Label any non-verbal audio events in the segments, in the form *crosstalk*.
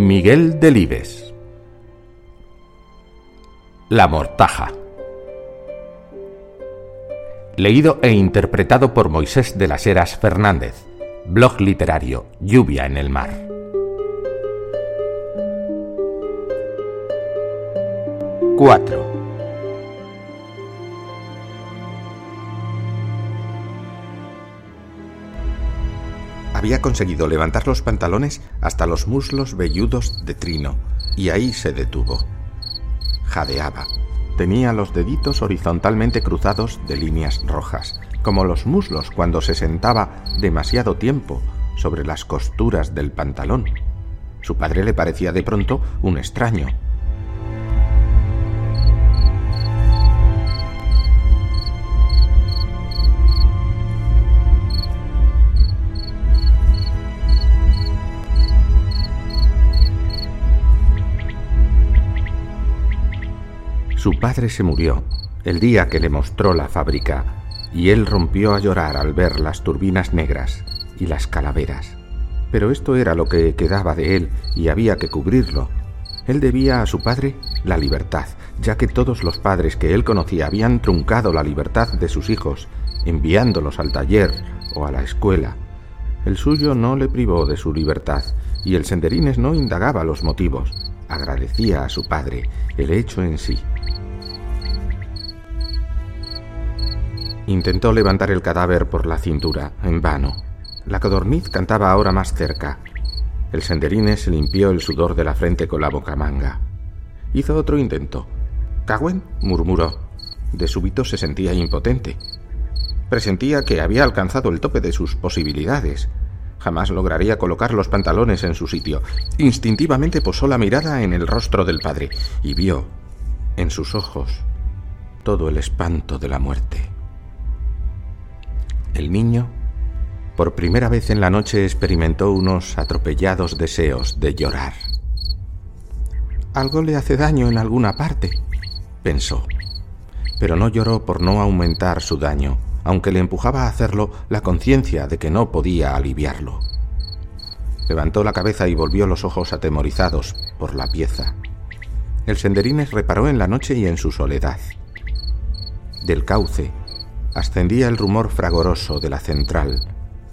Miguel Delibes. La Mortaja. Leído e interpretado por Moisés de las Heras Fernández. Blog literario Lluvia en el mar. 4 había conseguido levantar los pantalones hasta los muslos velludos de Trino, y ahí se detuvo. Jadeaba. Tenía los deditos horizontalmente cruzados de líneas rojas, como los muslos cuando se sentaba demasiado tiempo sobre las costuras del pantalón. Su padre le parecía de pronto un extraño, Su padre se murió el día que le mostró la fábrica y él rompió a llorar al ver las turbinas negras y las calaveras. Pero esto era lo que quedaba de él y había que cubrirlo. Él debía a su padre la libertad, ya que todos los padres que él conocía habían truncado la libertad de sus hijos, enviándolos al taller o a la escuela. El suyo no le privó de su libertad, y el senderines no indagaba los motivos, agradecía a su padre el hecho en sí. Intentó levantar el cadáver por la cintura, en vano. La codorniz cantaba ahora más cerca. El senderine se limpió el sudor de la frente con la bocamanga. Hizo otro intento. Cagüen murmuró. De súbito se sentía impotente. Presentía que había alcanzado el tope de sus posibilidades. Jamás lograría colocar los pantalones en su sitio. Instintivamente posó la mirada en el rostro del padre y vio, en sus ojos, todo el espanto de la muerte. El niño, por primera vez en la noche, experimentó unos atropellados deseos de llorar. Algo le hace daño en alguna parte, pensó. Pero no lloró por no aumentar su daño, aunque le empujaba a hacerlo la conciencia de que no podía aliviarlo. Levantó la cabeza y volvió los ojos atemorizados por la pieza. El senderines reparó en la noche y en su soledad. Del cauce, ascendía el rumor fragoroso de la central,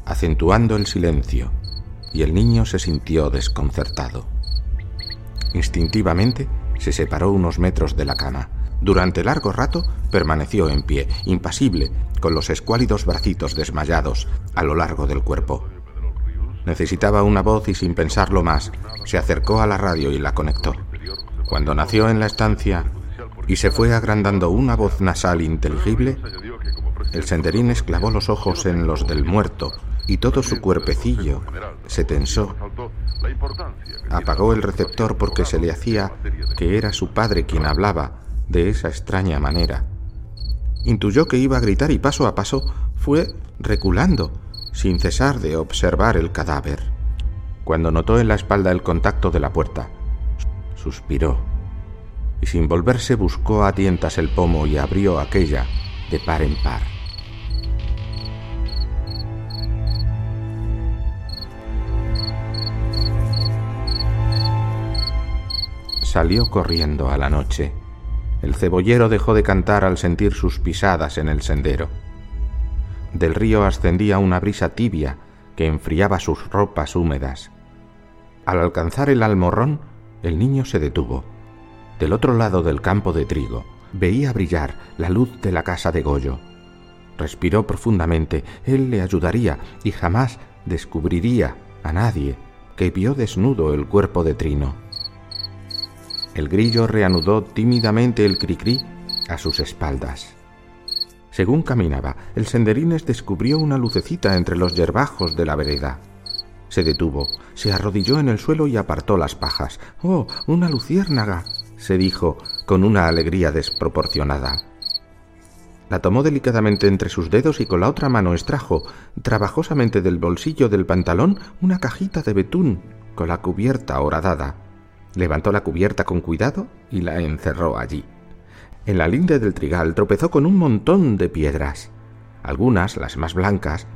acentuando el silencio, y el niño se sintió desconcertado. Instintivamente se separó unos metros de la cama. Durante largo rato permaneció en pie, impasible, con los escuálidos bracitos desmayados a lo largo del cuerpo. Necesitaba una voz y sin pensarlo más, se acercó a la radio y la conectó. Cuando nació en la estancia y se fue agrandando una voz nasal inteligible, el senderín esclavó los ojos en los del muerto y todo su cuerpecillo se tensó. Apagó el receptor porque se le hacía que era su padre quien hablaba de esa extraña manera. Intuyó que iba a gritar y paso a paso fue reculando, sin cesar de observar el cadáver. Cuando notó en la espalda el contacto de la puerta, suspiró y sin volverse buscó a tientas el pomo y abrió aquella de par en par. salió corriendo a la noche. El cebollero dejó de cantar al sentir sus pisadas en el sendero. Del río ascendía una brisa tibia que enfriaba sus ropas húmedas. Al alcanzar el almorrón, el niño se detuvo. Del otro lado del campo de trigo veía brillar la luz de la casa de Goyo. Respiró profundamente, él le ayudaría y jamás descubriría a nadie que vio desnudo el cuerpo de Trino. El grillo reanudó tímidamente el cricrí a sus espaldas. Según caminaba, el senderines descubrió una lucecita entre los yerbajos de la vereda. Se detuvo, se arrodilló en el suelo y apartó las pajas. ¡Oh, una luciérnaga! se dijo con una alegría desproporcionada. La tomó delicadamente entre sus dedos y con la otra mano extrajo trabajosamente del bolsillo del pantalón una cajita de betún con la cubierta horadada. Levantó la cubierta con cuidado y la encerró allí. En la linde del trigal tropezó con un montón de piedras. Algunas, las más blancas,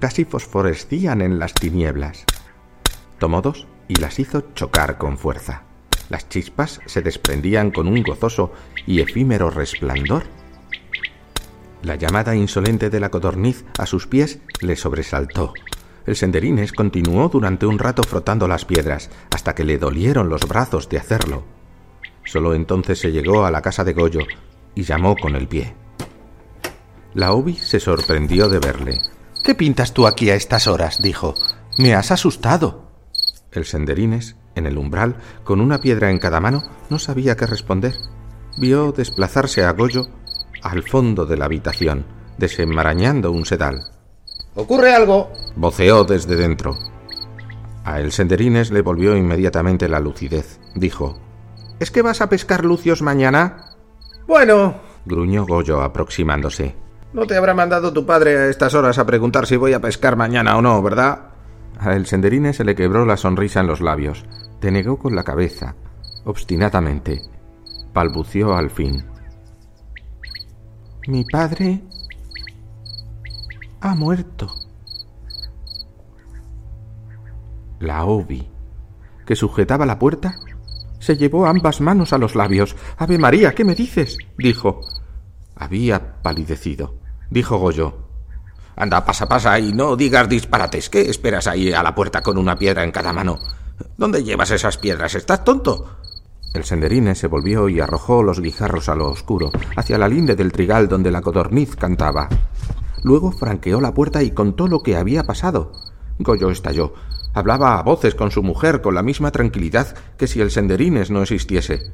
casi fosforescían en las tinieblas. Tomó dos y las hizo chocar con fuerza. Las chispas se desprendían con un gozoso y efímero resplandor. La llamada insolente de la codorniz a sus pies le sobresaltó. El senderines continuó durante un rato frotando las piedras, hasta que le dolieron los brazos de hacerlo. Solo entonces se llegó a la casa de Goyo y llamó con el pie. La Obi se sorprendió de verle. ¿Qué pintas tú aquí a estas horas? dijo. Me has asustado. El senderines, en el umbral, con una piedra en cada mano, no sabía qué responder. Vio desplazarse a Goyo al fondo de la habitación, desenmarañando un sedal. ¿Ocurre algo? voceó desde dentro. A el senderines le volvió inmediatamente la lucidez. Dijo: ¿Es que vas a pescar lucios mañana? Bueno, gruñó Goyo aproximándose. No te habrá mandado tu padre a estas horas a preguntar si voy a pescar mañana o no, ¿verdad? A el senderines se le quebró la sonrisa en los labios. Denegó con la cabeza, obstinadamente. Balbució al fin. Mi padre ha muerto. La Obi, que sujetaba la puerta, se llevó ambas manos a los labios. Ave María, ¿qué me dices? dijo. Había palidecido. Dijo Goyo. Anda, pasa, pasa, y no digas disparates. ¿Qué esperas ahí a la puerta con una piedra en cada mano? ¿Dónde llevas esas piedras? ¿Estás tonto? El senderine se volvió y arrojó los guijarros a lo oscuro, hacia la linde del trigal donde la codorniz cantaba. Luego franqueó la puerta y contó lo que había pasado. Goyo estalló. Hablaba a voces con su mujer con la misma tranquilidad que si el senderines no existiese.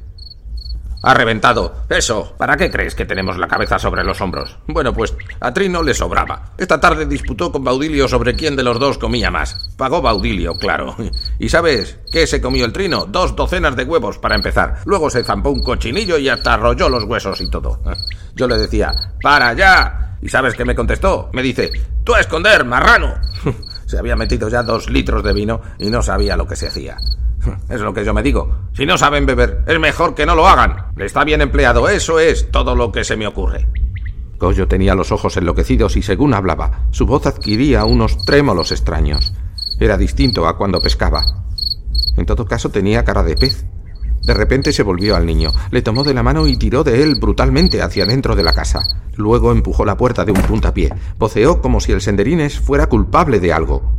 Ha reventado. Eso. ¿Para qué crees que tenemos la cabeza sobre los hombros? Bueno, pues a Trino le sobraba. Esta tarde disputó con Baudilio sobre quién de los dos comía más. Pagó Baudilio, claro. ¿Y sabes qué se comió el Trino? Dos docenas de huevos para empezar. Luego se zampó un cochinillo y hasta arrolló los huesos y todo. Yo le decía, ¡para allá! ¿Y sabes qué me contestó? Me dice, ¡tú a esconder, marrano! *laughs* se había metido ya dos litros de vino y no sabía lo que se hacía. *laughs* Es lo que yo me digo. Si no saben beber, es mejor que no lo hagan. Le está bien empleado. Eso es todo lo que se me ocurre. Goyo tenía los ojos enloquecidos y según hablaba, su voz adquiría unos trémolos extraños. Era distinto a cuando pescaba. En todo caso tenía cara de pez. De repente se volvió al niño, le tomó de la mano y tiró de él brutalmente hacia dentro de la casa. Luego empujó la puerta de un puntapié. Voceó como si el senderines fuera culpable de algo.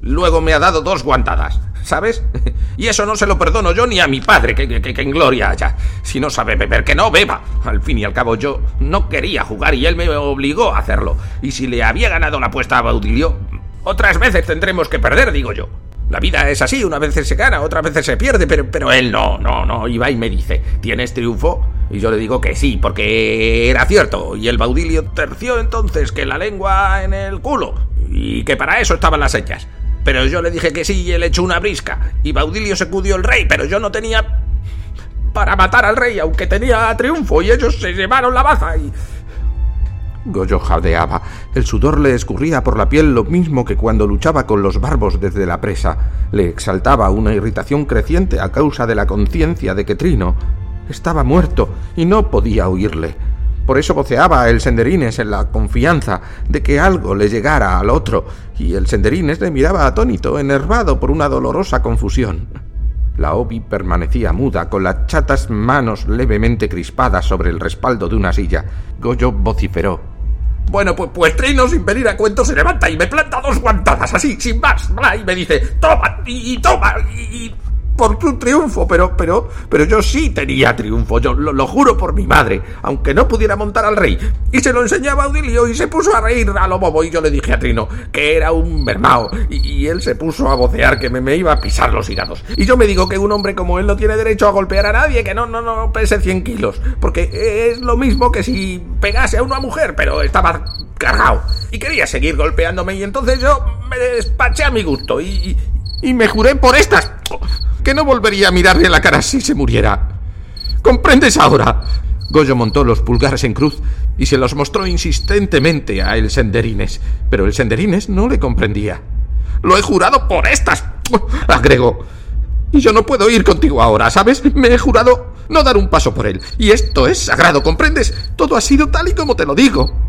Luego me ha dado dos guantadas. ¿sabes? *laughs* Y eso no se lo perdono yo ni a mi padre, que, que, en gloria haya. Si no sabe beber, que no beba. Al fin y al cabo yo no quería jugar y él me obligó a hacerlo. Y si le había ganado la apuesta a Baudilio, otras veces tendremos que perder, digo yo. La vida es así, una vez se gana, otras veces se pierde, pero, pero él no, no, no. Va y me dice, ¿tienes triunfo? Y yo le digo que sí, porque era cierto. Y el Baudilio terció entonces que la lengua en el culo. Y que para eso estaban las hechas. Pero yo le dije que sí y él echó una brisca. Y Baudilio se cudió el rey, pero yo no tenía para matar al rey, aunque tenía triunfo, y ellos se llevaron la baza y... Goyo jadeaba. El sudor le escurría por la piel lo mismo que cuando luchaba con los barbos desde la presa. Le exaltaba una irritación creciente a causa de la conciencia de que Trino estaba muerto y no podía oírle. Por eso voceaba el senderines en la confianza de que algo le llegara al otro, y el senderines le miraba atónito, enervado por una dolorosa confusión. La Obi permanecía muda, con las chatas manos levemente crispadas sobre el respaldo de una silla. Goyo vociferó. Bueno, pues, pues Trino, sin venir a cuento, se levanta y me planta dos guantadas, así, sin más, y me dice, toma, y, toma, y, por tu triunfo, pero, pero, pero yo sí tenía triunfo, yo lo, juro por mi madre, aunque no pudiera montar al rey. Y se lo enseñaba a Audilio y se puso a reír a lo bobo y yo le dije a Trino que era un mermao y, él se puso a vocear que me, me, iba a pisar los hígados. Y yo me digo que un hombre como él no tiene derecho a golpear a nadie, que no, no, no pese 100 kilos, porque es lo mismo que si pegase a una mujer, pero estaba cargado. Y quería seguir golpeándome y entonces yo me despaché a mi gusto y, y me juré por estas que no volvería a mirarle a la cara si se muriera. ¿Comprendes ahora? Goyo montó los pulgares en cruz y se los mostró insistentemente a el Senderines, pero el Senderines no le comprendía. Lo he jurado por estas, agregó. Y yo no puedo ir contigo ahora, ¿sabes? Me he jurado no dar un paso por él. Y esto es sagrado, ¿comprendes? Todo ha sido tal y como te lo digo.